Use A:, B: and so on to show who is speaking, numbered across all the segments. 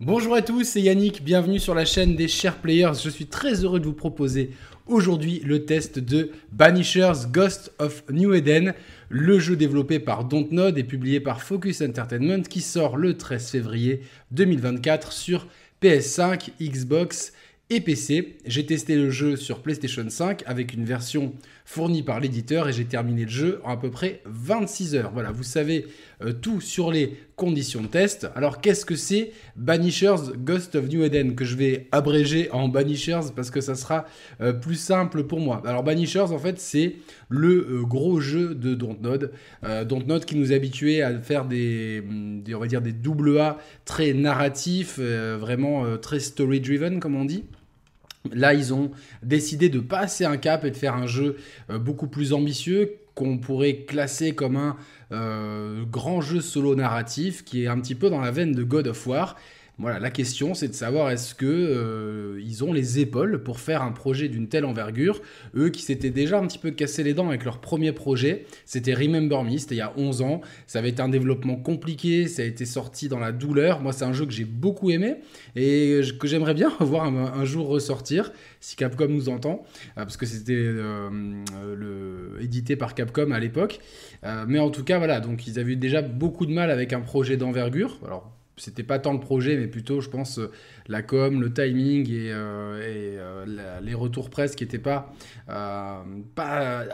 A: Bonjour à tous, c'est Yannick, bienvenue sur la chaîne des Share Players. Je suis très heureux de vous proposer aujourd'hui le test de Banishers Ghost of New Eden, le jeu développé par Dontnod et publié par Focus Entertainment qui sort le 13 février 2024 sur PS5, Xbox et PC. J'ai testé le jeu sur PlayStation 5 avec une version fournie par l'éditeur et j'ai terminé le jeu en à peu près 26 heures. Voilà, vous savez euh, tout sur les conditions de test. Alors qu'est-ce que c'est Banishers Ghost of New Eden que je vais abréger en Banishers parce que ça sera euh, plus simple pour moi. Alors Banishers en fait c'est le euh, gros jeu de Dontnod. Dontnod qui nous habituait à faire des, des, on dire des double A très narratifs, vraiment très story driven comme on dit. Là, ils ont décidé de passer un cap et de faire un jeu euh, beaucoup plus ambitieux qu'on pourrait classer comme un euh, grand jeu solo narratif qui est un petit peu dans la veine de God of War voilà, la question c'est de savoir est-ce que euh, ils ont les épaules pour faire un projet d'une telle envergure. Eux qui s'étaient déjà un petit peu cassé les dents avec leur premier projet, c'était Remember Me, c'était il y a 11 ans. Ça avait été un développement compliqué, ça a été sorti dans la douleur. Moi, c'est un jeu que j'ai beaucoup aimé et que j'aimerais bien voir un, jour ressortir si Capcom nous entend, euh, parce que c'était euh, édité par Capcom à l'époque. mais en tout cas, voilà, donc ils avaient déjà beaucoup de mal avec un projet d'envergure. Alors c'était pas tant le projet, mais plutôt, je pense, euh, la com, le timing et, euh, euh, les retours presse qui n'étaient pas,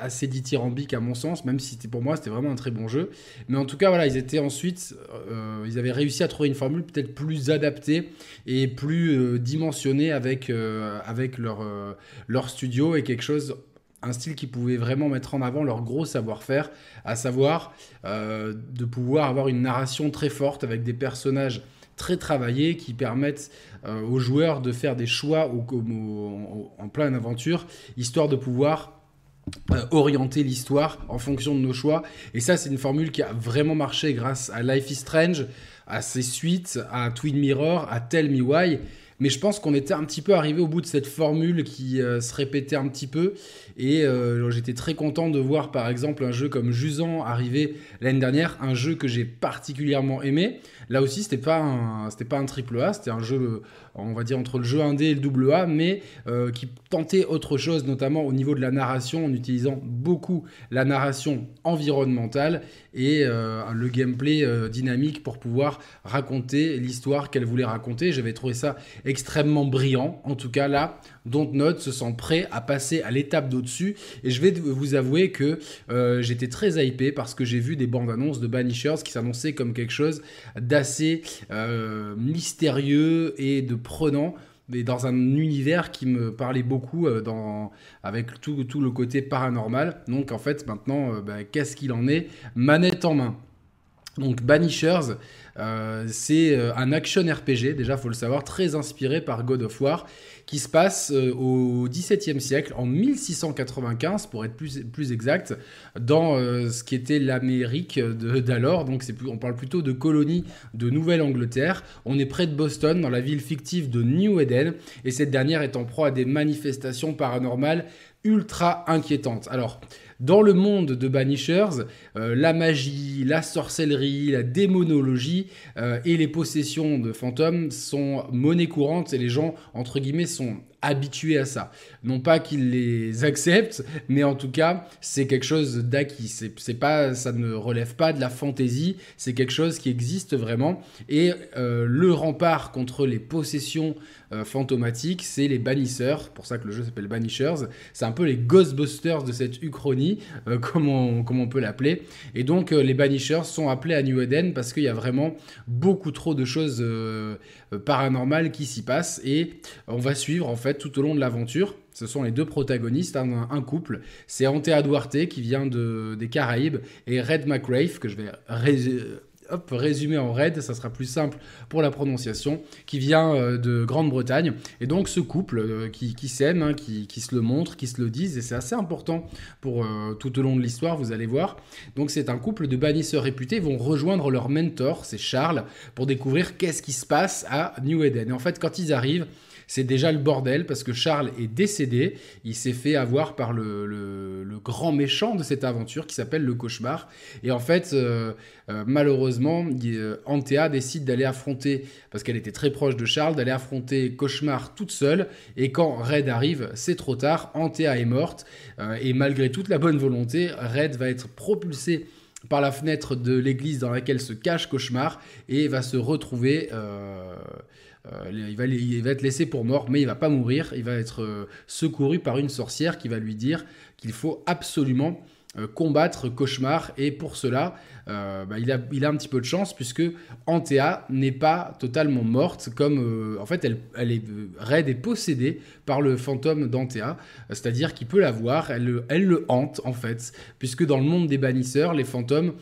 A: assez dithyrambiques à mon sens, même si pour moi c'était vraiment un très bon jeu. Mais en tout cas, voilà, ils étaient ensuite, ils avaient réussi à trouver une formule peut-être plus adaptée et plus dimensionnée avec, leur studio et quelque chose un style qui pouvait vraiment mettre en avant leur gros savoir-faire, à savoir euh, de pouvoir avoir une narration très forte avec des personnages très travaillés qui permettent euh, aux joueurs de faire des choix en pleine aventure, histoire de pouvoir euh, orienter l'histoire en fonction de nos choix. Et ça, c'est une formule qui a vraiment marché grâce à Life is Strange, à ses suites, à Twin Mirror, à Tell Me Why. Mais je pense qu'on était un petit peu arrivé au bout de cette formule qui se répétait un petit peu et euh, j'étais très content de voir par exemple un jeu comme Jusant arriver l'année dernière, un jeu que j'ai particulièrement aimé. Là aussi, c'était pas pas un triple A, c'était un jeu, on va dire entre le jeu indé et le double A, mais euh, qui tentait autre chose, notamment au niveau de la narration, en utilisant beaucoup la narration environnementale et euh, le gameplay dynamique pour pouvoir raconter l'histoire qu'elle voulait raconter. J'avais trouvé ça extrêmement brillant. En tout cas, là, Dontnod se sent prêt à passer à l'étape d'autre dessus Et je vais vous avouer que euh, j'étais très hypé parce que j'ai vu des bandes annonces de Banishers qui s'annonçaient comme quelque chose d'assez euh, mystérieux et de prenant mais dans un univers qui me parlait beaucoup euh, dans, avec tout, le côté paranormal. Donc en fait maintenant, bah, qu'est-ce qu'il en est? Manette en main. Donc Banishers, euh, c'est euh, un action RPG, déjà faut le savoir, très inspiré par God of War, qui se passe euh, au XVIIe siècle, en 1695 pour être plus, plus exact, dans ce qui était l'Amérique d'alors. Donc c'est on parle plutôt de colonie de Nouvelle-Angleterre. On est près de Boston, dans la ville fictive de New Eden, et cette dernière est en proie à des manifestations paranormales ultra inquiétantes. Alors, dans le monde de Banishers, euh, la magie, la sorcellerie, la démonologie euh, et les possessions de fantômes sont monnaie courante et les gens, entre guillemets, sont habitués à ça. Non pas qu'ils les acceptent, mais en tout cas, c'est quelque chose d'acquis. C'est pas, ça ne relève pas de la fantaisie, c'est quelque chose qui existe vraiment. Et euh, le rempart contre les possessions euh, fantomatiques, c'est les bannisseurs. Pour ça que le jeu s'appelle Banishers. C'est un peu les Ghostbusters de cette uchronie, euh, comme, on, on, peut l'appeler. Et donc, les bannisseurs sont appelés à New Eden parce qu'il y a vraiment beaucoup trop de choses paranormales qui s'y passent. Et on va suivre en fait tout au long de l'aventure. Ce sont les deux protagonistes, un, couple. C'est Antea Duarte qui vient de, des Caraïbes et Red McRae, que je vais résumer en Red, ça sera plus simple pour la prononciation, qui vient euh, de Grande-Bretagne. Et donc ce couple euh, qui, s'aime, hein, qui, se le montre, qui se le disent, et c'est assez important pour euh, tout au long de l'histoire, vous allez voir. Donc c'est un couple de bannisseurs réputés, vont rejoindre leur mentor, c'est Charles, pour découvrir qu'est-ce qui se passe à New Eden. Et en fait, quand ils arrivent, c'est déjà le bordel parce que Charles est décédé. Il s'est fait avoir par le, grand méchant de cette aventure qui s'appelle le cauchemar. Et en fait, euh, euh, malheureusement, malheureusement, Antea décide d'aller affronter, parce qu'elle était très proche de Charles, d'aller affronter Cauchemar toute seule. Et quand Red arrive, c'est trop tard. Antea est morte. et malgré toute la bonne volonté, Red va être propulsé par la fenêtre de l'église dans laquelle se cache Cauchemar et va se retrouver. Euh, euh, il, va, il, va, être laissé pour mort, mais il va pas mourir. Il va être euh, secouru par une sorcière qui va lui dire qu'il faut absolument euh, combattre Cauchemar et pour cela euh, bah, il, a, un petit peu de chance puisque Antea n'est pas totalement morte comme euh, en fait elle, est raide et possédée par le fantôme d'Antea c'est-à-dire qu'il peut la voir elle, le hante en fait puisque dans le monde des bannisseurs les fantômes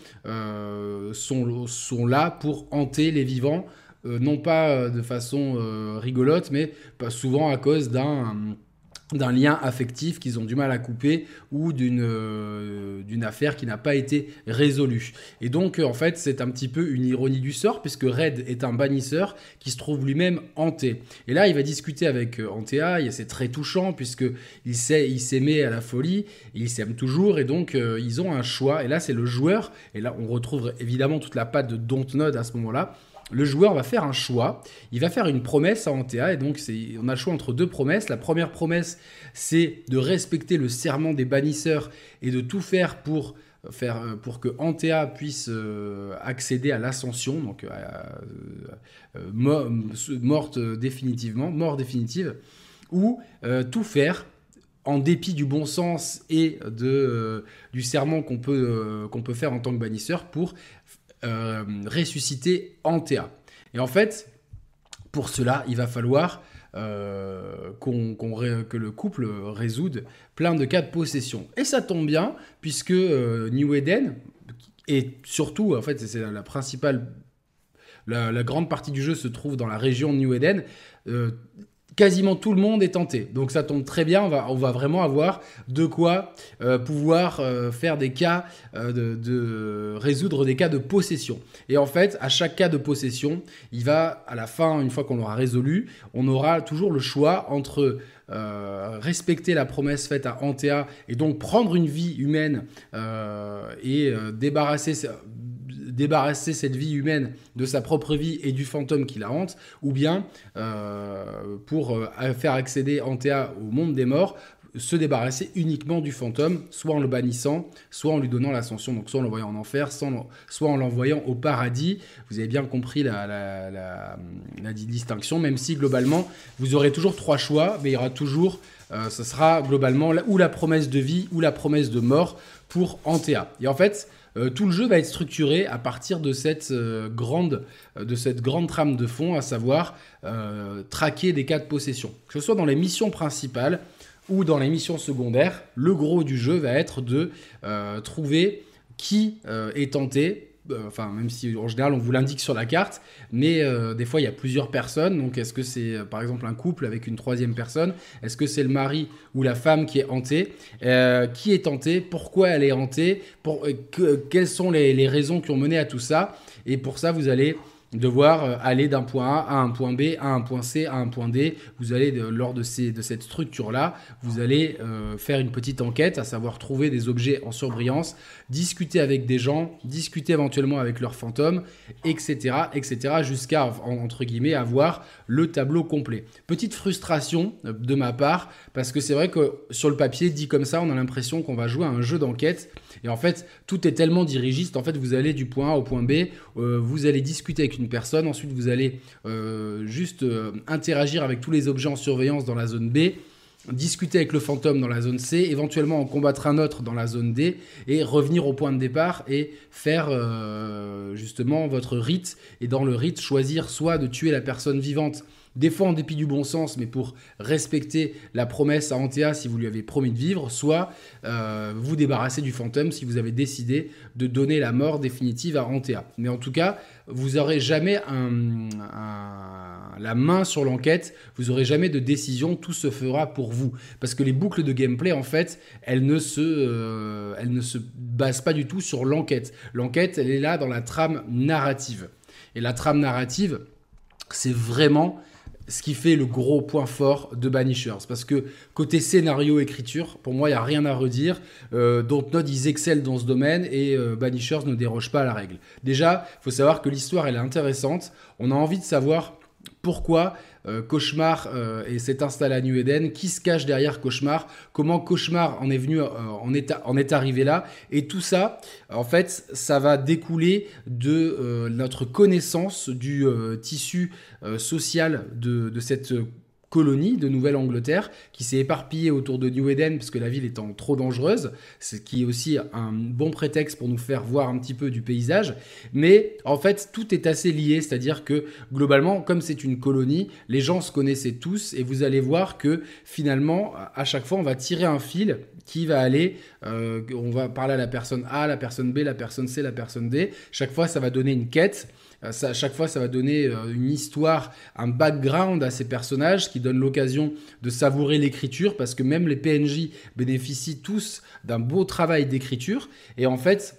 A: sont là pour hanter les vivants non pas de façon rigolote mais souvent à cause d'un d'un lien affectif qu'ils ont du mal à couper ou d'une euh, affaire qui n'a pas été résolue. Et donc en fait c'est un petit peu une ironie du sort puisque Red est un bannisseur qui se trouve lui-même hanté. Et là il va discuter avec euh, Antea et c'est très touchant puisque il sait il s'aimait à la folie, il s'aime toujours et donc euh, ils ont un choix et là c'est le joueur et là on retrouve évidemment toute la patte de Dontnod à ce moment-là le joueur va faire un choix. Il va faire une promesse à Antea. Et donc, on a le choix entre deux promesses. La première promesse, c'est de respecter le serment des bannisseurs et de tout faire pour, faire, euh, pour que Antea puisse euh, accéder à l'ascension, donc euh, morte définitivement, mort définitive, ou tout faire en dépit du bon sens et de, du serment qu'on peut, qu'on peut faire en tant que bannisseur pour euh, ressusciter Antea. Et en fait, pour cela, il va falloir euh, que le couple résoudre plein de cas de possession. Et ça tombe bien, puisque euh, New Eden, et surtout, en fait, c'est la, principale, la, grande partie du jeu se trouve dans la région de New Eden, quasiment tout le monde est tenté. Donc ça tombe très bien, on va, vraiment avoir de quoi euh, pouvoir euh, faire des cas, euh, de, résoudre des cas de possession. Et en fait, à chaque cas de possession, il va, à la fin, une fois qu'on l'aura résolu, on aura toujours le choix entre respecter la promesse faite à Antea et donc prendre une vie humaine et débarrasser débarrasser cette vie humaine de sa propre vie et du fantôme qui la hante, ou bien euh, pour euh, faire accéder Antea au monde des morts, se débarrasser uniquement du fantôme, soit en le bannissant, soit en lui donnant l'ascension, donc soit en l'envoyant en enfer, soit en l'envoyant au paradis. Vous avez bien compris la, distinction, même si globalement, vous aurez toujours trois choix, mais il y aura toujours, euh, ce sera globalement ou la promesse de vie ou la promesse de mort pour Antea. Et en fait, euh, tout le jeu va être structuré à partir de cette, euh, grande, euh, grande trame de fond, à savoir traquer des cas de possession. Que ce soit dans les missions principales ou dans les missions secondaires, le gros du jeu va être de trouver qui est tenté enfin même si en général on vous l'indique sur la carte, mais euh, des fois il y a plusieurs personnes. Donc est-ce que c'est euh, par exemple un couple avec une troisième personne? Est-ce que c'est le mari ou la femme qui est hantée? Qui est hantée? Pourquoi elle est hantée? Pour, Quelles sont les raisons qui ont mené à tout ça? Et pour ça vous allez devoir euh, aller d'un point A à un point B, à un point C, à un point D. Vous allez, lors de, ces, de cette structure-là, vous allez euh, faire une petite enquête, à savoir trouver des objets en surbrillance, discuter avec des gens, discuter éventuellement avec leurs fantômes, etc., etc., jusqu'à, entre guillemets, avoir le tableau complet. Petite frustration euh, de ma part, parce que c'est vrai que sur le papier, dit comme ça, on a l'impression qu'on va jouer à un jeu d'enquête, et en fait, tout est tellement dirigiste, en fait, vous allez du point A au point B, vous allez discuter avec une personne. Ensuite, vous allez euh, juste euh, interagir avec tous les objets en surveillance dans la zone B, discuter avec le fantôme dans la zone C, éventuellement en combattre un autre dans la zone D, et revenir au point de départ et faire euh, justement votre rite. Et dans le rite, choisir soit de tuer la personne vivante des fois en dépit du bon sens, mais pour respecter la promesse à Antea si vous lui avez promis de vivre, soit vous débarrasser du fantôme si vous avez décidé de donner la mort définitive à Antea. Mais en tout cas, vous n'aurez jamais la main sur l'enquête, vous n'aurez jamais de décision, tout se fera pour vous. Parce que les boucles de gameplay, en fait, elles ne se, euh, elles ne se basent pas du tout sur l'enquête. L'enquête, elle est là dans la trame narrative. Et la trame narrative, c'est vraiment ce qui fait le gros point fort de Banishers. Parce que côté scénario, écriture, pour moi, il n'y a rien à redire. Euh, Dontnod, ils excellent dans ce domaine et euh, Banishers ne déroge pas à la règle. Déjà, il faut savoir que l'histoire, elle est intéressante. On a envie de savoir pourquoi euh, Cauchemar euh, s'est installé à New Eden, qui se cache derrière Cauchemar, comment Cauchemar en est venu, euh, en, est, en, est, arrivé là, et tout ça, en fait, ça va découler de notre connaissance du tissu social de, de cette colonie de Nouvelle-Angleterre qui s'est éparpillée autour de New Eden parce que la ville étant trop dangereuse, ce qui est aussi un bon prétexte pour nous faire voir un petit peu du paysage. Mais en fait, tout est assez lié, c'est-à-dire que globalement, comme c'est une colonie, les gens se connaissaient tous et vous allez voir que finalement, à chaque fois, on va tirer un fil qui va aller, euh, on va parler à la personne A, la personne B, la personne C, la personne D. Chaque fois, ça va donner une quête. Euh, à chaque fois, ça va donner euh, une histoire, un background à ces personnages qui donne l'occasion de savourer l'écriture parce que même les PNJ bénéficient tous d'un beau travail d'écriture. Et en fait,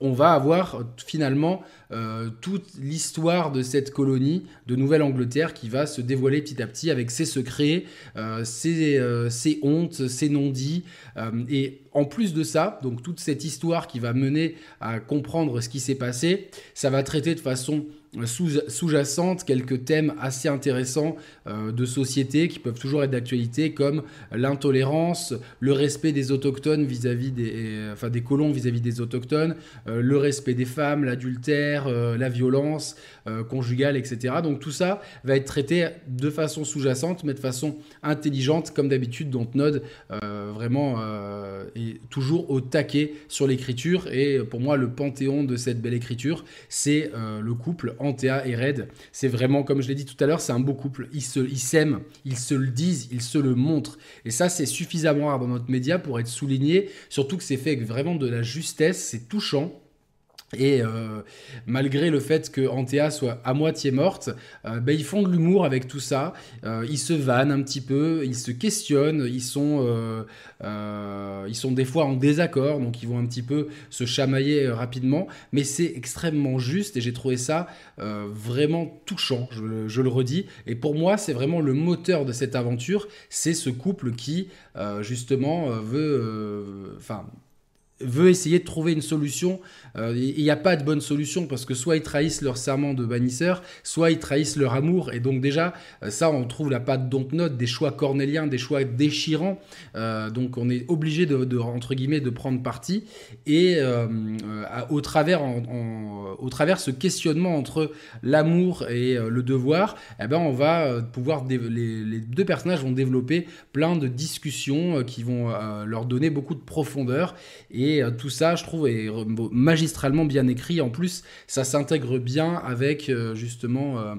A: on va avoir finalement euh, toute l'histoire de cette colonie de Nouvelle-Angleterre qui va se dévoiler petit à petit avec ses secrets, ses, ses, hontes, ses non-dits. et en plus de ça, donc toute cette histoire qui va mener à comprendre ce qui s'est passé, ça va traiter de façon sous-jacente quelques thèmes assez intéressants euh, de société qui peuvent toujours être d'actualité comme l'intolérance, le respect des autochtones vis-à-vis des, enfin des colons vis-à-vis des autochtones, euh, le respect des femmes, l'adultère, euh, la violence conjugale, etc. Donc tout ça va être traité de façon sous-jacente mais de façon intelligente comme d'habitude. Donc Node vraiment est toujours au taquet sur l'écriture et pour moi le panthéon de cette belle écriture c'est le couple Antea et Red. C'est vraiment, comme je l'ai dit tout à l'heure, c'est un beau couple. Ils s'aiment, ils, ils se le disent, ils se le montrent. Et ça, c'est suffisamment rare dans notre média pour être souligné. Surtout que c'est fait avec vraiment de la justesse, c'est touchant. Et euh, malgré le fait que Antea soit à moitié morte, euh, ben, ils font de l'humour avec tout ça. Euh, ils se vannent un petit peu, ils se questionnent, ils sont, ils sont des fois en désaccord, donc ils vont un petit peu se chamailler rapidement. Mais c'est extrêmement juste et j'ai trouvé ça vraiment touchant, je, je, le redis. Et pour moi, c'est vraiment le moteur de cette aventure. C'est ce couple qui, justement, veut, enfin, veut essayer de trouver une solution. Euh, il n'y a pas de bonne solution parce que soit ils trahissent leur serment de bannisseur, soit ils trahissent leur amour. Et donc déjà, euh, ça, on trouve la patte note des choix cornéliens, des choix déchirants. Euh, donc on est obligé de, entre guillemets, de prendre parti. Et au, travers, au travers ce questionnement entre l'amour et le devoir, eh ben, on va pouvoir, les, deux personnages vont développer plein de discussions qui vont leur donner beaucoup de profondeur. Et euh, tout ça, je trouve, est magistralement bien écrit. En plus, ça s'intègre bien avec euh, justement euh, euh,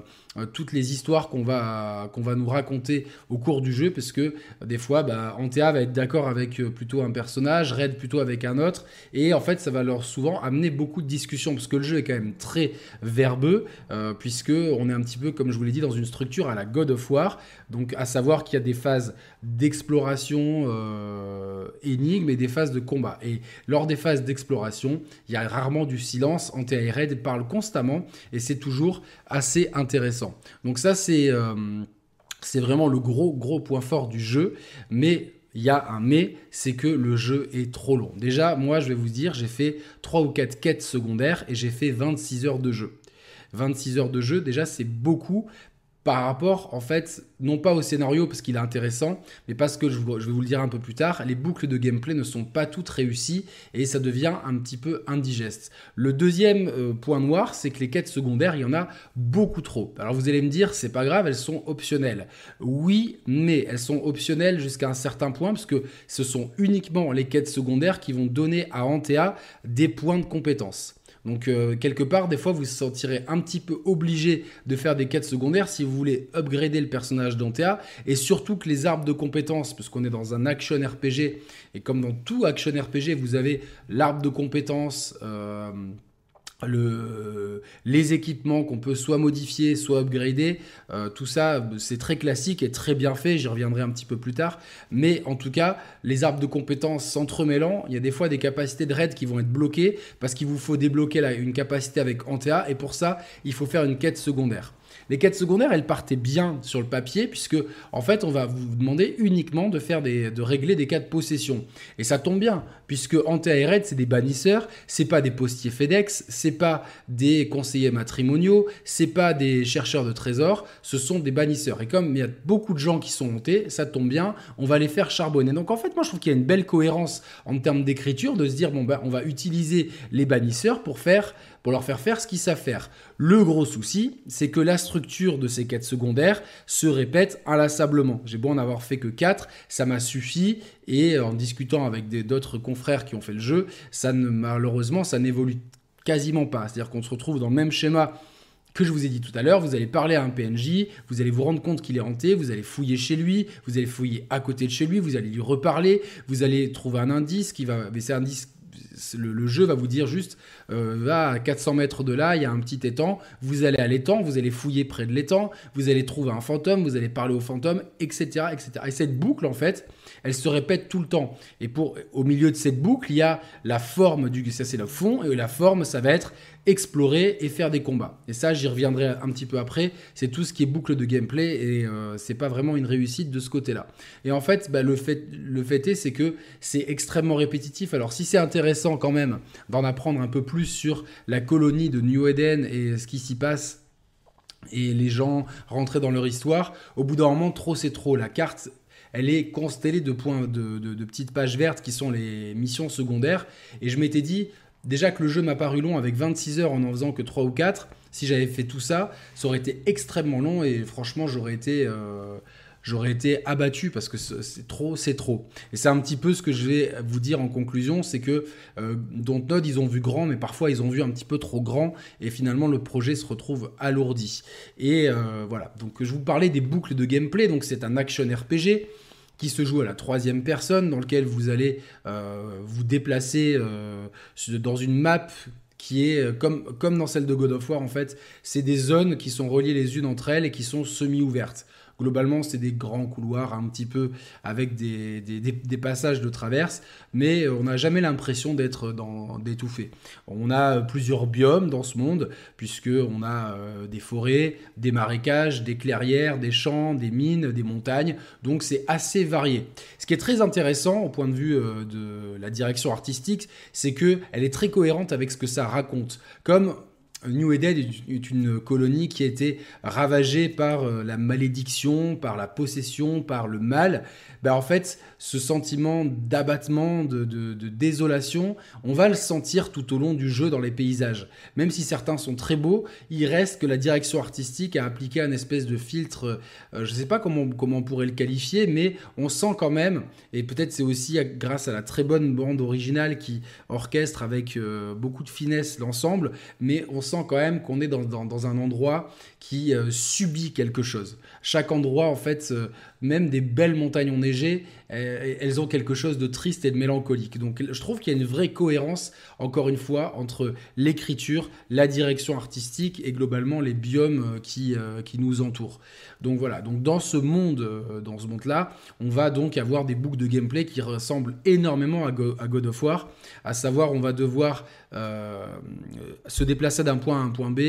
A: toutes les histoires qu'on va, va nous raconter au cours du jeu, parce que euh, des fois, bah, Antea va être d'accord avec euh, plutôt un personnage, Red plutôt avec un autre, et en fait, ça va leur souvent amener beaucoup de discussions, parce que le jeu est quand même très verbeux, puisque on est un petit peu, comme je vous l'ai dit, dans une structure à la God of War, donc à savoir qu'il y a des phases d'exploration énigmes et des phases de combat. Et lors des phases d'exploration, il y a rarement du silence, Antea et Red parlent constamment, et c'est toujours assez intéressant. Donc ça, euh, c'est vraiment le gros, gros point fort du jeu. Mais il y a un mais, c'est que le jeu est trop long. Déjà, moi, je vais vous dire, j'ai fait 3 ou 4 quêtes secondaires et j'ai fait 26 heures de jeu. 26 heures de jeu, déjà, c'est beaucoup par rapport, en fait, non pas au scénario parce qu'il est intéressant, mais parce que je, vais vous le dire un peu plus tard, les boucles de gameplay ne sont pas toutes réussies et ça devient un petit peu indigeste. Le deuxième euh, point noir, c'est que les quêtes secondaires, il y en a beaucoup trop. Alors vous allez me dire, c'est pas grave, elles sont optionnelles. Oui, mais elles sont optionnelles jusqu'à un certain point parce que ce sont uniquement les quêtes secondaires qui vont donner à Antea des points de compétence. Donc euh, quelque part, des fois, vous vous sentirez un petit peu obligé de faire des quêtes secondaires si vous voulez upgrader le personnage d'Antea. Et surtout que les arbres de compétences, parce qu'on est dans un action RPG, et comme dans tout action RPG, vous avez l'arbre de compétences... Euh, le, les équipements qu'on peut soit modifier, soit upgrader, euh, tout ça c'est très classique et très bien fait, j'y reviendrai un petit peu plus tard. Mais en tout cas, les arbres de compétences s'entremêlant, il y a des fois des capacités de raid qui vont être bloquées parce qu'il vous faut débloquer une capacité avec Antea et pour ça il faut faire une quête secondaire. Les quêtes secondaires, elles partaient bien sur le papier, puisque en fait, on va vous demander uniquement de faire de régler des cas de possession. Et ça tombe bien, puisque anti c'est des bannisseurs, c'est pas des postiers FedEx, c'est pas des conseillers matrimoniaux, c'est pas des chercheurs de trésors, ce sont des bannisseurs. Et comme il y a beaucoup de gens qui sont montés, ça tombe bien, on va les faire charbonner. Donc en fait, moi je trouve qu'il y a une belle cohérence en termes d'écriture de se dire bon ben on va utiliser les bannisseurs pour faire pour leur faire faire ce qu'ils savent faire. Le gros souci, c'est que la structure de ces quêtes secondaires se répète inlassablement. J'ai beau en avoir fait que 4, ça m'a suffi et en discutant avec d'autres confrères qui ont fait le jeu, ça ne malheureusement ça n'évolue quasiment pas. C'est-à-dire qu'on se retrouve dans le même schéma que je vous ai dit tout à l'heure, vous allez parler à un PNJ, vous allez vous rendre compte qu'il est hanté, vous allez fouiller chez lui, vous allez fouiller à côté de chez lui, vous allez lui reparler, vous allez trouver un indice qui va, mais c'est un indice le, jeu va vous dire juste, euh, va à 400 mètres de là, il y a un petit étang, vous allez à l'étang, vous allez fouiller près de l'étang, vous allez trouver un fantôme, vous allez parler au fantôme, etc., etc. Et cette boucle, en fait, elle se répète tout le temps. Et pour, au milieu de cette boucle, il y a la forme du, ça c'est le fond, et la forme, ça va être explorer et faire des combats. Et ça, j'y reviendrai un petit peu après. C'est tout ce qui est boucle de gameplay et euh, c'est pas vraiment une réussite de ce côté-là. Et en fait, bah, le fait, le fait est, c'est que c'est extrêmement répétitif. Alors, si c'est intéressant quand même d'en apprendre un peu plus sur la colonie de New Eden et ce qui s'y passe et les gens rentrer dans leur histoire, au bout d'un moment, trop c'est trop. La carte elle est constellée de points, de, de, petites pages vertes qui sont les missions secondaires. Et je m'étais dit, déjà que le jeu m'a paru long avec 26 heures en en faisant que 3 ou 4, si j'avais fait tout ça, ça aurait été extrêmement long et franchement, j'aurais été. Euh, j'aurais été abattu parce que c'est trop, c'est trop. Et c'est un petit peu ce que je vais vous dire en conclusion, c'est que euh, Dontnod, ils ont vu grand, mais parfois ils ont vu un petit peu trop grand, et finalement le projet se retrouve alourdi. Et euh, voilà, donc je vous parlais des boucles de gameplay, donc c'est un action RPG qui se joue à la troisième personne, dans lequel vous allez euh, vous déplacer euh, dans une map qui est comme, comme dans celle de God of War en fait, c'est des zones qui sont reliées les unes entre elles et qui sont semi-ouvertes. Globalement, c'est des grands couloirs un petit peu avec des, passages de traverse, mais on n'a jamais l'impression d'être d'étouffer. On a plusieurs biomes dans ce monde, puisqu'on a euh, des forêts, des marécages, des clairières, des champs, des mines, des montagnes, donc c'est assez varié. Ce qui est très intéressant au point de vue euh, de la direction artistique, c'est qu'elle est très cohérente avec ce que ça raconte. Comme New Eden est une colonie qui a été ravagée par euh, la malédiction, par la possession, par le mal. Ben en fait, ce sentiment d'abattement, de, désolation, on va le sentir tout au long du jeu dans les paysages. Même si certains sont très beaux, il reste que la direction artistique a appliqué un espèce de filtre, euh, je ne sais pas comment, comment on pourrait le qualifier, mais on sent quand même, et peut-être c'est aussi grâce à la très bonne bande originale qui orchestre avec euh, beaucoup de finesse l'ensemble, mais on sent quand même qu'on est dans, dans, un endroit qui euh, subit quelque chose. Chaque endroit, en fait, même des belles montagnes enneigées, elles ont quelque chose de triste et de mélancolique. Donc je trouve qu'il y a une vraie cohérence, encore une fois, entre l'écriture, la direction artistique et globalement les biomes euh, qui, euh, qui nous entourent. Donc voilà, donc dans ce monde, euh, dans ce monde-là, on va donc avoir des boucles de gameplay qui ressemblent énormément à, God of War, à savoir on va devoir se déplacer d'un point à un point B,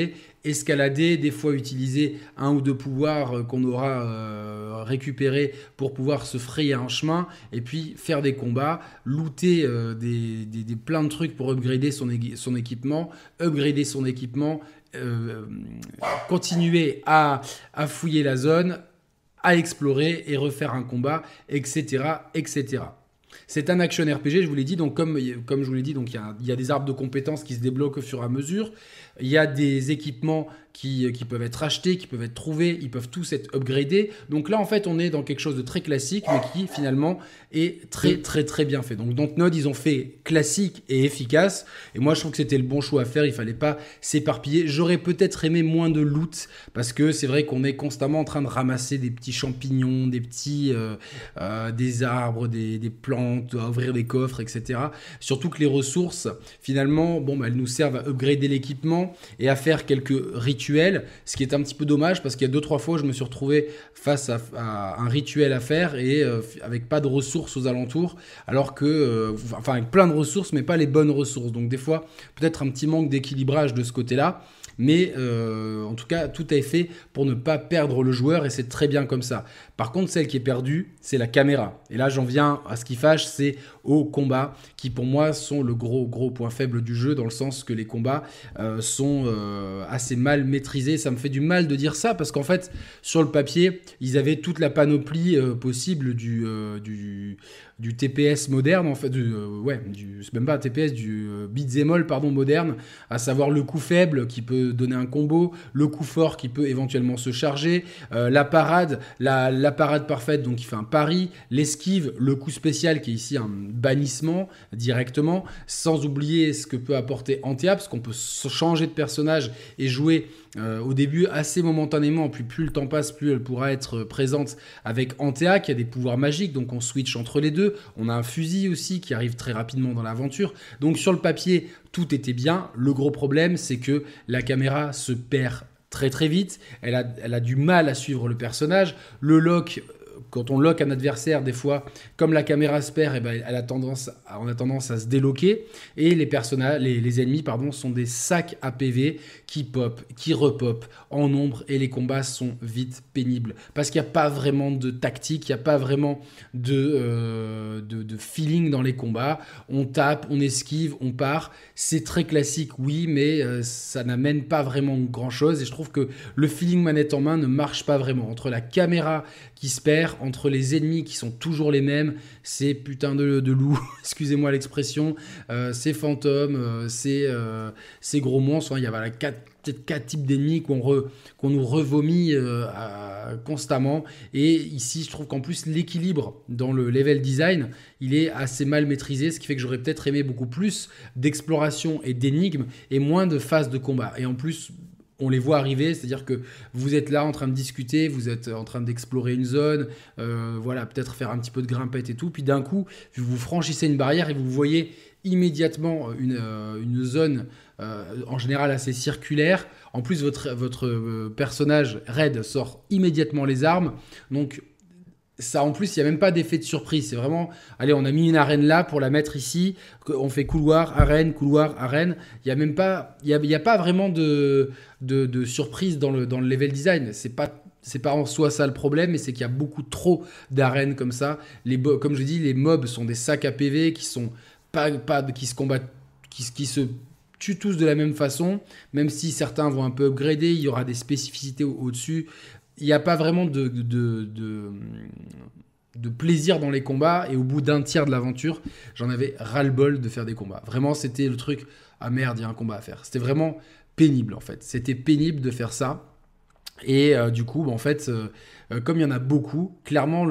A: escalader, des fois utiliser un ou deux pouvoirs qu'on aura récupérés pour pouvoir se frayer un chemin et puis faire des combats, looter euh, des, des, plein de trucs pour upgrader son, son équipement, upgrader son équipement, euh, continuer à, à fouiller la zone, à explorer et refaire un combat, etc. etc. C'est un action RPG, je vous l'ai dit, donc comme, comme je vous l'ai dit, il y, y, a des arbres de compétences qui se débloquent au fur et à mesure. Il y a des équipements qui, qui, peuvent être achetés, qui peuvent être trouvés, ils peuvent tous être upgradés. Donc là, en fait, on est dans quelque chose de très classique, mais qui finalement est très très très bien fait. Donc Dontnod, ils ont fait classique et efficace. Et moi, je trouve que c'était le bon choix à faire. Il fallait pas s'éparpiller. J'aurais peut-être aimé moins de loot, parce que c'est vrai qu'on est constamment en train de ramasser des petits champignons, des petits euh, euh, des arbres, des, des plantes, à ouvrir des coffres, etc. Surtout que les ressources, finalement, bon, bah, elles nous servent à upgrader l'équipement et à faire quelques rituels ce qui est un petit peu dommage parce qu'il y a deux trois fois je me suis retrouvé face à, un rituel à faire et euh, avec pas de ressources aux alentours, alors que, euh, enfin avec plein de ressources mais pas les bonnes ressources. Donc des fois peut-être un petit manque d'équilibrage de ce côté-là. Mais en tout cas, tout est fait pour ne pas perdre le joueur et c'est très bien comme ça. Par contre, celle qui est perdue, c'est la caméra. Et là, j'en viens à ce qui fâche, c'est aux combats qui pour moi sont le gros gros point faible du jeu dans le sens que les combats euh, sont euh, assez mal maîtrisés. Ça me fait du mal de dire ça parce qu'en fait sur le papier ils avaient toute la panoplie euh, possible du, du, du TPS moderne en fait, du, ouais, du, c'est même pas un TPS, du beat'em all pardon moderne, à savoir le coup faible qui peut donner un combo, le coup fort qui peut éventuellement se charger, la parade, la, parade parfaite donc qui fait un pari, l'esquive, le coup spécial qui est ici un bannissement directement, sans oublier ce que peut apporter Antea, parce qu'on peut changer de personnage et jouer euh, au début assez momentanément, puis plus le temps passe, plus elle pourra être présente avec Antea qui a des pouvoirs magiques, donc on switch entre les deux. On a un fusil aussi qui arrive très rapidement dans l'aventure. Donc sur le papier, tout était bien. Le gros problème, c'est que la caméra se perd très très vite. Elle a, elle a du mal à suivre le personnage. Le lock quand on lock un adversaire, des fois, comme la caméra se perd, et eh ben, elle a tendance, on a tendance à se déloquer. Et les, les, ennemis pardon, sont des sacs à qui pop, qui repop en nombre. Et les combats sont vite pénibles. Parce qu'il n'y a pas vraiment de tactique, il n'y a pas vraiment euh, de, de, feeling dans les combats. On tape, on esquive, on part. C'est très classique, oui, mais euh, ça n'amène pas vraiment grand-chose. Et je trouve que le feeling manette en main ne marche pas vraiment. Entre la caméra qui se perd, entre les ennemis qui sont toujours les mêmes, ces putains de, loups, excusez-moi l'expression, euh, ces fantômes, euh, ces, euh, ces, gros monstres. il y a voilà, quatre, peut-être quatre types d'ennemis qu'on, nous revomit constamment. Et ici, je trouve qu'en plus, l'équilibre dans le level design, il est assez mal maîtrisé, ce qui fait que j'aurais peut-être aimé beaucoup plus d'exploration et d'énigmes et moins de phases de combat. Et en plus, on les voit arriver, c'est-à-dire que vous êtes là en train de discuter, vous êtes en train d'explorer une zone, euh, voilà, peut-être faire un petit peu de grimpette et tout, puis d'un coup, vous franchissez une barrière et vous voyez immédiatement une, euh, une zone euh, en général assez circulaire. En plus, votre, votre personnage raid sort immédiatement les armes, donc ça en plus il n'y a même pas d'effet de surprise. C'est vraiment allez on a mis une arène là pour la mettre ici on fait couloir arène couloir arène. Il y a même pas il y a, pas vraiment de, de, surprise dans le, dans le level design. C'est pas c'est pas en soi ça le problème mais c'est qu'il y a beaucoup trop d'arènes comme ça. Les comme je dis les mobs sont des sacs à PV qui sont pas, qui se combattent qui, qui se tuent tous de la même façon, même si certains vont un peu upgrader, il y aura des spécificités au-dessus il n'y a pas vraiment de, de, de, plaisir dans les combats. Et au bout d'un tiers de l'aventure, j'en avais ras-le-bol de faire des combats. Vraiment, c'était le truc ah merde, il y a un combat à faire. C'était vraiment pénible en fait. C'était pénible de faire ça. Et euh, du coup, bah, en fait, euh, euh, comme il y en a beaucoup, clairement,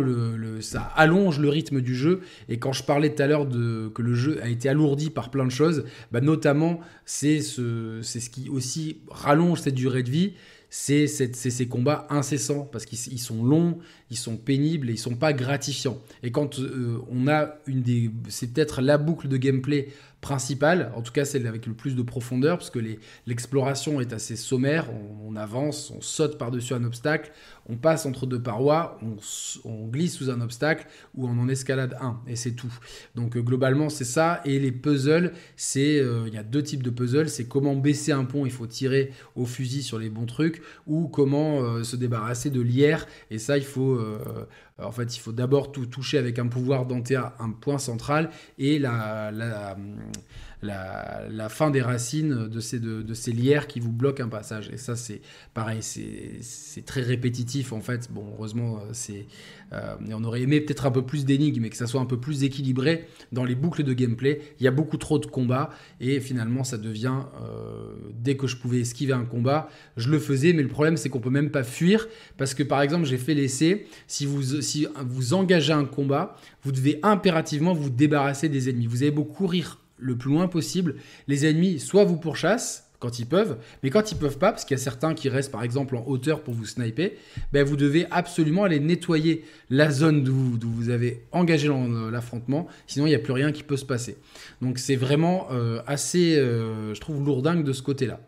A: ça allonge le rythme du jeu. Et quand je parlais tout à l'heure que le jeu a été alourdi par plein de choses, bah, notamment, c'est ce, qui aussi rallonge cette durée de vie c'est ces combats incessants parce qu'ils sont longs, ils sont pénibles et ils sont pas gratifiants. Et quand on a une des, c'est peut-être la boucle de gameplay principale, en tout cas celle avec le plus de profondeur, parce que l'exploration est assez sommaire, on, avance, on saute par-dessus un obstacle, on passe entre deux parois, on, glisse sous un obstacle ou on en escalade un, et c'est tout. Donc euh, globalement c'est ça, et les puzzles, c'est euh, il y a deux types de puzzles, c'est comment baisser un pont, il faut tirer au fusil sur les bons trucs, ou comment euh, se débarrasser de lierre, et ça il faut en fait, il faut d'abord tout toucher avec un pouvoir d'enterre, un point central, et la, la, fin des racines de ces, de, ces lierres qui vous bloquent un passage. Et ça, c'est pareil, c'est très répétitif en fait. Bon, heureusement, c'est euh, on aurait aimé peut-être un peu plus d'énigmes et que ça soit un peu plus équilibré dans les boucles de gameplay. Il y a beaucoup trop de combats et finalement, ça devient euh, dès que je pouvais esquiver un combat, je le faisais. Mais le problème, c'est qu'on peut même pas fuir parce que par exemple, j'ai fait l'essai. Si vous si vous engagez un combat, vous devez impérativement vous débarrasser des ennemis. Vous avez beau courir le plus loin possible, les ennemis soit vous pourchassent, quand ils peuvent, mais quand ils peuvent pas, parce qu'il y a certains qui restent par exemple en hauteur pour vous sniper, ben vous devez absolument aller nettoyer la zone d'où vous avez engagé l'affrontement, sinon il n'y a plus rien qui peut se passer. Donc c'est vraiment euh, assez, euh, je trouve, lourdingue de ce côté-là.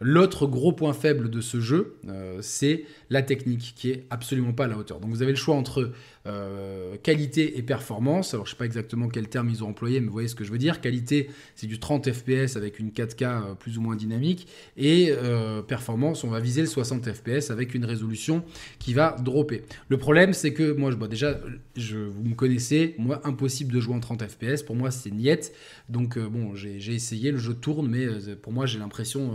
A: L'autre gros point faible de ce jeu, euh, c'est la technique qui est absolument pas à la hauteur. Donc vous avez le choix entre euh, qualité et performance. Alors je sais pas exactement quel terme ils ont employé, mais vous voyez ce que je veux dire. Qualité, c'est du 30 fps avec une 4K euh, plus ou moins dynamique. Et performance, on va viser le 60 fps avec une résolution qui va dropper. Le problème, c'est que moi, je, déjà, je, vous me connaissez, moi, impossible de jouer en 30 fps. Pour moi, c'est niette. Donc bon, j'ai essayé, le jeu tourne, mais pour moi, j'ai l'impression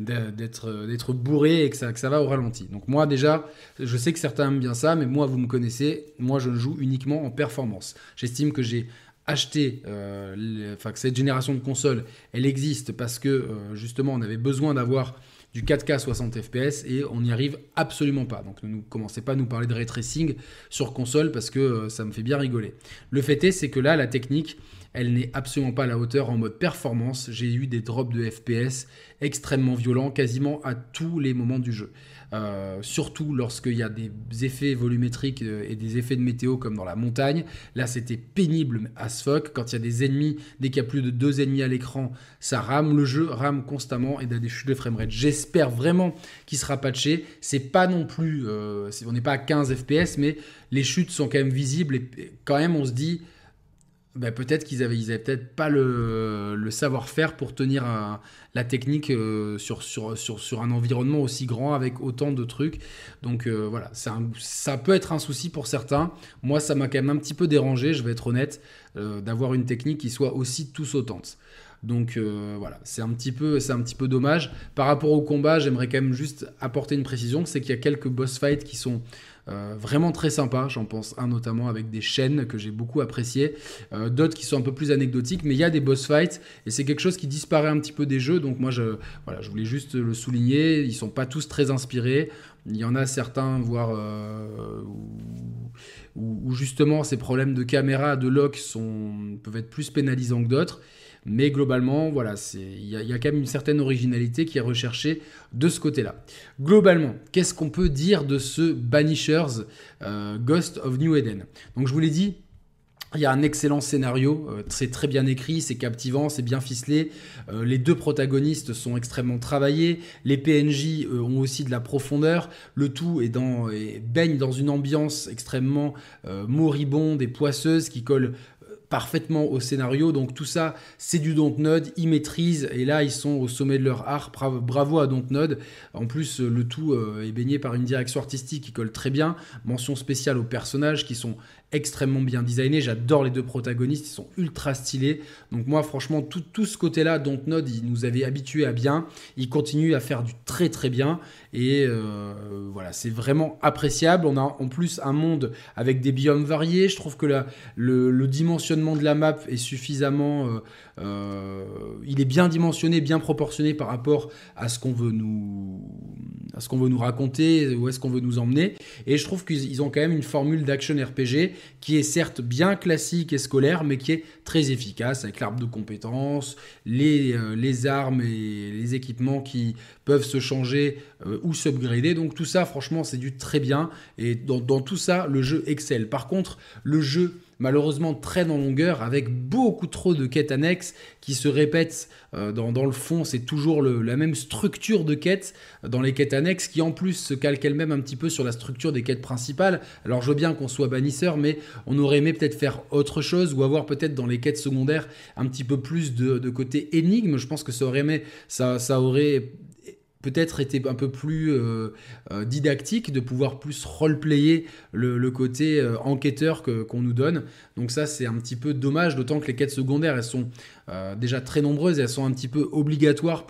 A: d'être d'être bourré et que ça, que ça va au ralenti. Donc moi déjà, je sais que certains aiment bien ça, mais moi vous me connaissez, moi je joue uniquement en performance. J'estime que j'ai acheté, euh, enfin que cette génération de consoles, elle existe parce que euh, justement on avait besoin d'avoir du 4K 60 fps et on n'y arrive absolument pas. Donc ne commencez pas à nous parler de ray tracing sur console parce que euh, ça me fait bien rigoler. Le fait est, c'est que là, la technique, elle n'est absolument pas à la hauteur en mode performance. J'ai eu des drops de FPS extrêmement violents quasiment à tous les moments du jeu. Euh, surtout lorsqu'il y a des effets volumétriques euh, et des effets de météo comme dans la montagne. Là, c'était pénible as fuck. Quand il y a des ennemis, dès qu'il y a plus de deux ennemis à l'écran, ça rame. Le jeu rame constamment et a des chutes de framerate. J'espère vraiment qu'il sera patché. C'est pas non plus, euh, on n'est pas à 15 FPS, mais les chutes sont quand même visibles et quand même on se dit bah, peut-être qu'ils avaient, ils avaient peut-être pas le, savoir-faire pour tenir la technique euh, sur, sur, sur, sur, un environnement aussi grand avec autant de trucs. Donc euh, voilà, un, ça peut être un souci pour certains. Moi, ça m'a quand même un petit peu dérangé, je vais être honnête, euh, d'avoir une technique qui soit aussi tout sautante. Donc voilà, c'est un, petit peu, c'est un petit peu dommage. Par rapport au combat, j'aimerais quand même juste apporter une précision, c'est qu'il y a quelques boss fights qui sont euh, vraiment très sympa, j'en pense un notamment avec des chaînes que j'ai beaucoup apprécié, euh, d'autres qui sont un peu plus anecdotiques, mais il y a des boss fights et c'est quelque chose qui disparaît un petit peu des jeux, donc moi je, voilà, je voulais juste le souligner, ils sont pas tous très inspirés, il y en a certains, voire euh, où, justement ces problèmes de caméra, de lock sont, peuvent être plus pénalisants que d'autres. Mais globalement, voilà, il y, a quand même une certaine originalité qui est recherchée de ce côté-là. Globalement, qu'est-ce qu'on peut dire de ce Banishers euh, Ghost of New Eden? Donc je vous l'ai dit, il y a un excellent scénario, euh, c'est très bien écrit, c'est captivant, c'est bien ficelé. Euh, les deux protagonistes sont extrêmement travaillés. Les PNJ ont aussi de la profondeur. Le tout baigne dans une ambiance extrêmement moribonde et poisseuse qui colle parfaitement au scénario. Donc tout ça, c'est du Dontnod, ils maîtrisent et là ils sont au sommet de leur art. Bravo à Dontnod. En plus, le tout euh, est baigné par une direction artistique qui colle très bien. Mention spéciale aux personnages qui sont extrêmement bien designés. J'adore les deux protagonistes, ils sont ultra stylés. Donc moi, franchement, tout, tout ce côté-là, Dontnod, il nous avait habitués à bien. Il continue à faire du très très bien. Et euh, voilà, c'est vraiment appréciable. On a en plus un monde avec des biomes variés. Je trouve que la, le, dimensionnement de la map est suffisamment... Euh, euh, il est bien dimensionné, bien proportionné par rapport à ce qu'on veut nous, à ce qu'on veut nous raconter, où est-ce qu'on veut nous emmener. Et je trouve qu'ils ont quand même une formule d'action RPG qui est certes bien classique et scolaire, mais qui est très efficace avec l'arbre de compétences, les, euh, armes et les équipements qui peuvent se changer euh, ou s'upgrader. Donc tout ça, franchement, c'est du très bien. Et dans, dans tout ça, le jeu excelle. Par contre, le jeu malheureusement traîne en longueur avec beaucoup trop de quêtes annexes qui se répètent euh, dans, le fond. C'est toujours la même structure de quêtes dans les quêtes annexes qui en plus se calquent elles-mêmes un petit peu sur la structure des quêtes principales. Alors je veux bien qu'on soit bannisseur, mais on aurait aimé peut-être faire autre chose ou avoir peut-être dans les quêtes secondaires un petit peu plus de, côté énigme. Je pense que ça aurait aimé, ça aurait peut-être été un peu plus euh, euh, didactique, de pouvoir plus roleplayer le, le côté euh, enquêteur qu'on nous donne. Donc ça, c'est un petit peu dommage, d'autant que les quêtes secondaires, elles sont déjà très nombreuses et elles sont un petit peu obligatoires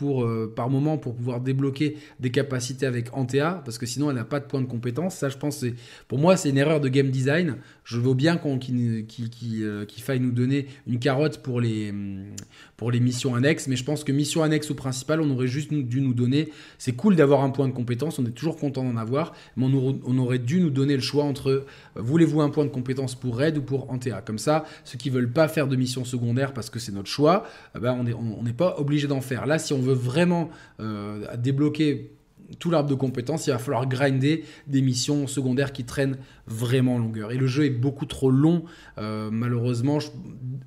A: par moment pour pouvoir débloquer des capacités avec Antea, parce que sinon elle n'a pas de point de compétence. Ça, je pense, pour moi, c'est une erreur de game design. Je veux bien qu'il euh, faille nous donner une carotte pour les, pour les missions annexes, mais je pense que mission annexe ou principale, on aurait juste dû nous donner. C'est cool d'avoir un point de compétence, on est toujours content d'en avoir, mais on, aurait dû nous donner le choix entre voulez-vous un point de compétence pour Raid ou pour Antea. Comme ça, ceux qui veulent pas faire de mission secondaire parce que c'est notre choix, ben, on n'est pas obligé d'en faire. Là, si on veut vraiment euh, débloquer tout l'arbre de compétences, il va falloir grinder des missions secondaires qui traînent vraiment en longueur. Et le jeu est beaucoup trop long, euh, malheureusement.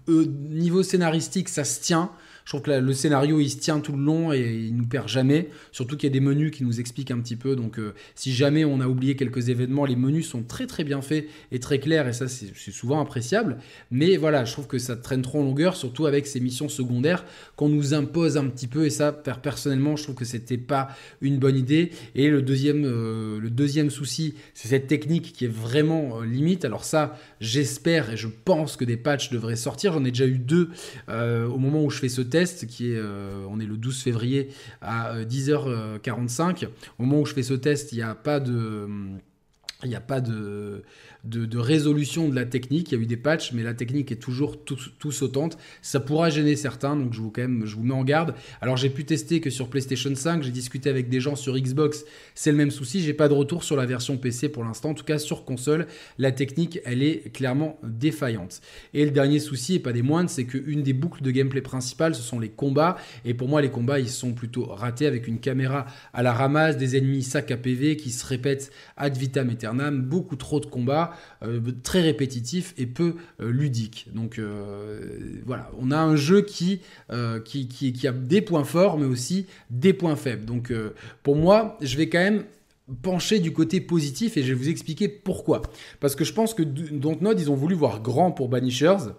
A: niveau scénaristique, ça se tient. Je trouve que le scénario il se tient tout le long et il nous perd jamais. Surtout qu'il y a des menus qui nous expliquent un petit peu. Donc euh, si jamais on a oublié quelques événements, les menus sont très très bien faits et très clairs et ça c'est souvent appréciable. Mais voilà, je trouve que ça traîne trop en longueur, surtout avec ces missions secondaires qu'on nous impose un petit peu et ça, personnellement, je trouve que c'était pas une bonne idée. Et le deuxième, euh, le deuxième souci, c'est cette technique qui est vraiment euh, limite. Alors ça, j'espère et je pense que des patchs devraient sortir. J'en ai déjà eu deux au moment où je fais ce test, qui est, on est le 12 février à 10h45. Au moment où je fais ce test, il n'y a pas de il n'y a pas de, de, résolution de la technique. Il y a eu des patchs, mais la technique est toujours tout, sautante. Ça pourra gêner certains, donc je vous, quand même, je vous mets en garde. Alors j'ai pu tester que sur PlayStation 5, j'ai discuté avec des gens sur Xbox, c'est le même souci. J'ai pas de retour sur la version PC pour l'instant. En tout cas, sur console, la technique, elle est clairement défaillante. Et le dernier souci, et pas des moindres, c'est qu'une des boucles de gameplay principales, ce sont les combats. Et pour moi, les combats, ils sont plutôt ratés avec une caméra à la ramasse, des ennemis sac à PV qui se répètent ad vitam aeternam, beaucoup trop de combats. Euh, très répétitif et peu euh, ludique. Donc euh, voilà, on a un jeu qui, qui, a des points forts mais aussi des points faibles. Donc pour moi, je vais quand même pencher du côté positif et je vais vous expliquer pourquoi. Parce que je pense que Dontnod, ils ont voulu voir grand pour Banishers.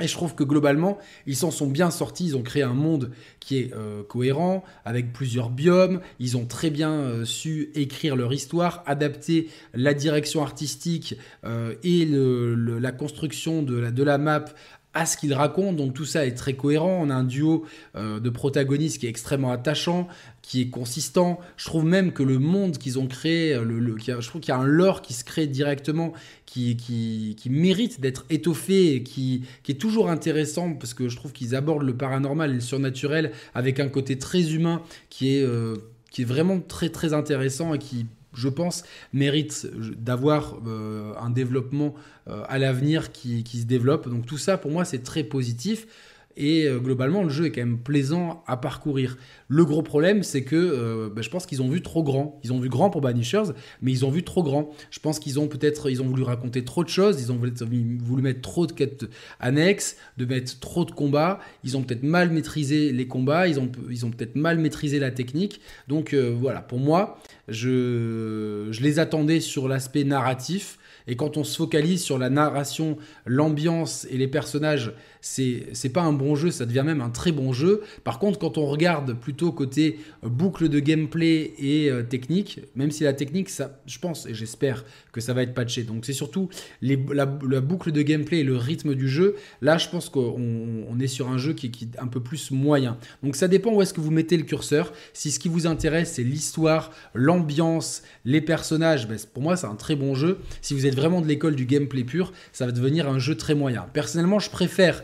A: Et je trouve que globalement, ils s'en sont bien sortis. Ils ont créé un monde qui est euh, cohérent, avec plusieurs biomes. Ils ont très bien euh, su écrire leur histoire, adapter la direction artistique euh, et la construction de la, de la map à ce qu'ils racontent. Donc tout ça est très cohérent. On a un duo de protagonistes qui est extrêmement attachant, qui est consistant. Je trouve même que le monde qu'ils ont créé, le, je trouve qu'il y a un lore qui se crée directement, qui, qui, mérite d'être étoffé qui, qui, est toujours intéressant parce que je trouve qu'ils abordent le paranormal et le surnaturel avec un côté très humain qui est, euh, qui est vraiment très très intéressant et qui je pense, mérite d'avoir euh, un développement euh, à l'avenir qui, qui, se développe. Donc tout ça, pour moi, c'est très positif. Et euh, globalement, le jeu est quand même plaisant à parcourir. Le gros problème, c'est que euh, bah, je pense qu'ils ont vu trop grand. Ils ont vu grand pour Banishers, mais ils ont vu trop grand. Je pense qu'ils ont peut-être, ils ont voulu raconter trop de choses. Ils ont voulu, mettre trop de quêtes annexes, de mettre trop de combats. Ils ont peut-être mal maîtrisé les combats. Ils ont, ils ont peut-être mal maîtrisé la technique. Donc euh, voilà, pour moi, je, je les attendais sur l'aspect narratif. Et quand on se focalise sur la narration, l'ambiance et les personnages, c'est pas un bon jeu, ça devient même un très bon jeu. Par contre, quand on regarde plutôt côté euh, boucle de gameplay et euh, technique, même si la technique, ça, je pense et j'espère que ça va être patché. Donc c'est surtout les, la, boucle de gameplay et le rythme du jeu. Là, je pense qu'on est sur un jeu qui, qui, est un peu plus moyen. Donc ça dépend où est-ce que vous mettez le curseur. Si ce qui vous intéresse, c'est l'histoire, l'ambiance, les personnages, ben, pour moi, c'est un très bon jeu. Si vous êtes vraiment de l'école du gameplay pur, ça va devenir un jeu très moyen. Personnellement, je préfère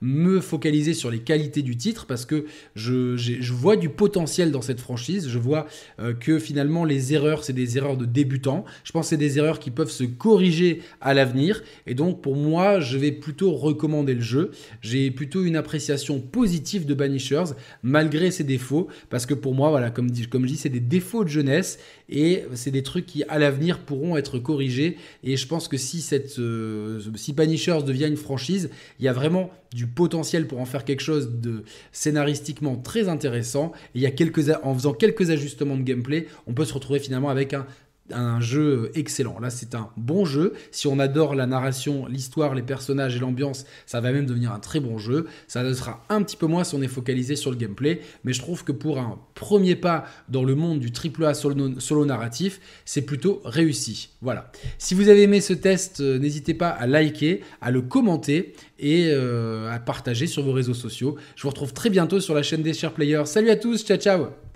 A: me focaliser sur les qualités du titre parce que je, je vois du potentiel dans cette franchise. Je vois euh, que finalement les erreurs, c'est des erreurs de débutants. Je pense que c'est des erreurs qui peuvent se corriger à l'avenir. Et donc pour moi, je vais plutôt recommander le jeu. J'ai plutôt une appréciation positive de Banishers malgré ses défauts parce que pour moi, voilà, comme, dit, comme je dis, c'est des défauts de jeunesse et c'est des trucs qui à l'avenir pourront être corrigés. Et je pense que si, cette, euh, si Banishers devient une franchise, il y a vraiment du potentiel pour en faire quelque chose de scénaristiquement très intéressant. Et il y a quelques, en faisant quelques ajustements de gameplay, on peut se retrouver finalement avec un un jeu excellent. Là, c'est un bon jeu. Si on adore la narration, l'histoire, les personnages et l'ambiance, ça va même devenir un très bon jeu. Ça sera un petit peu moins si on est focalisé sur le gameplay. Mais je trouve que pour un premier pas dans le monde du AAA solo, solo narratif, c'est plutôt réussi. Voilà. Si vous avez aimé ce test, euh, n'hésitez pas à liker, à le commenter et euh, à partager sur vos réseaux sociaux. Je vous retrouve très bientôt sur la chaîne des Share Players. Salut à tous, ciao ciao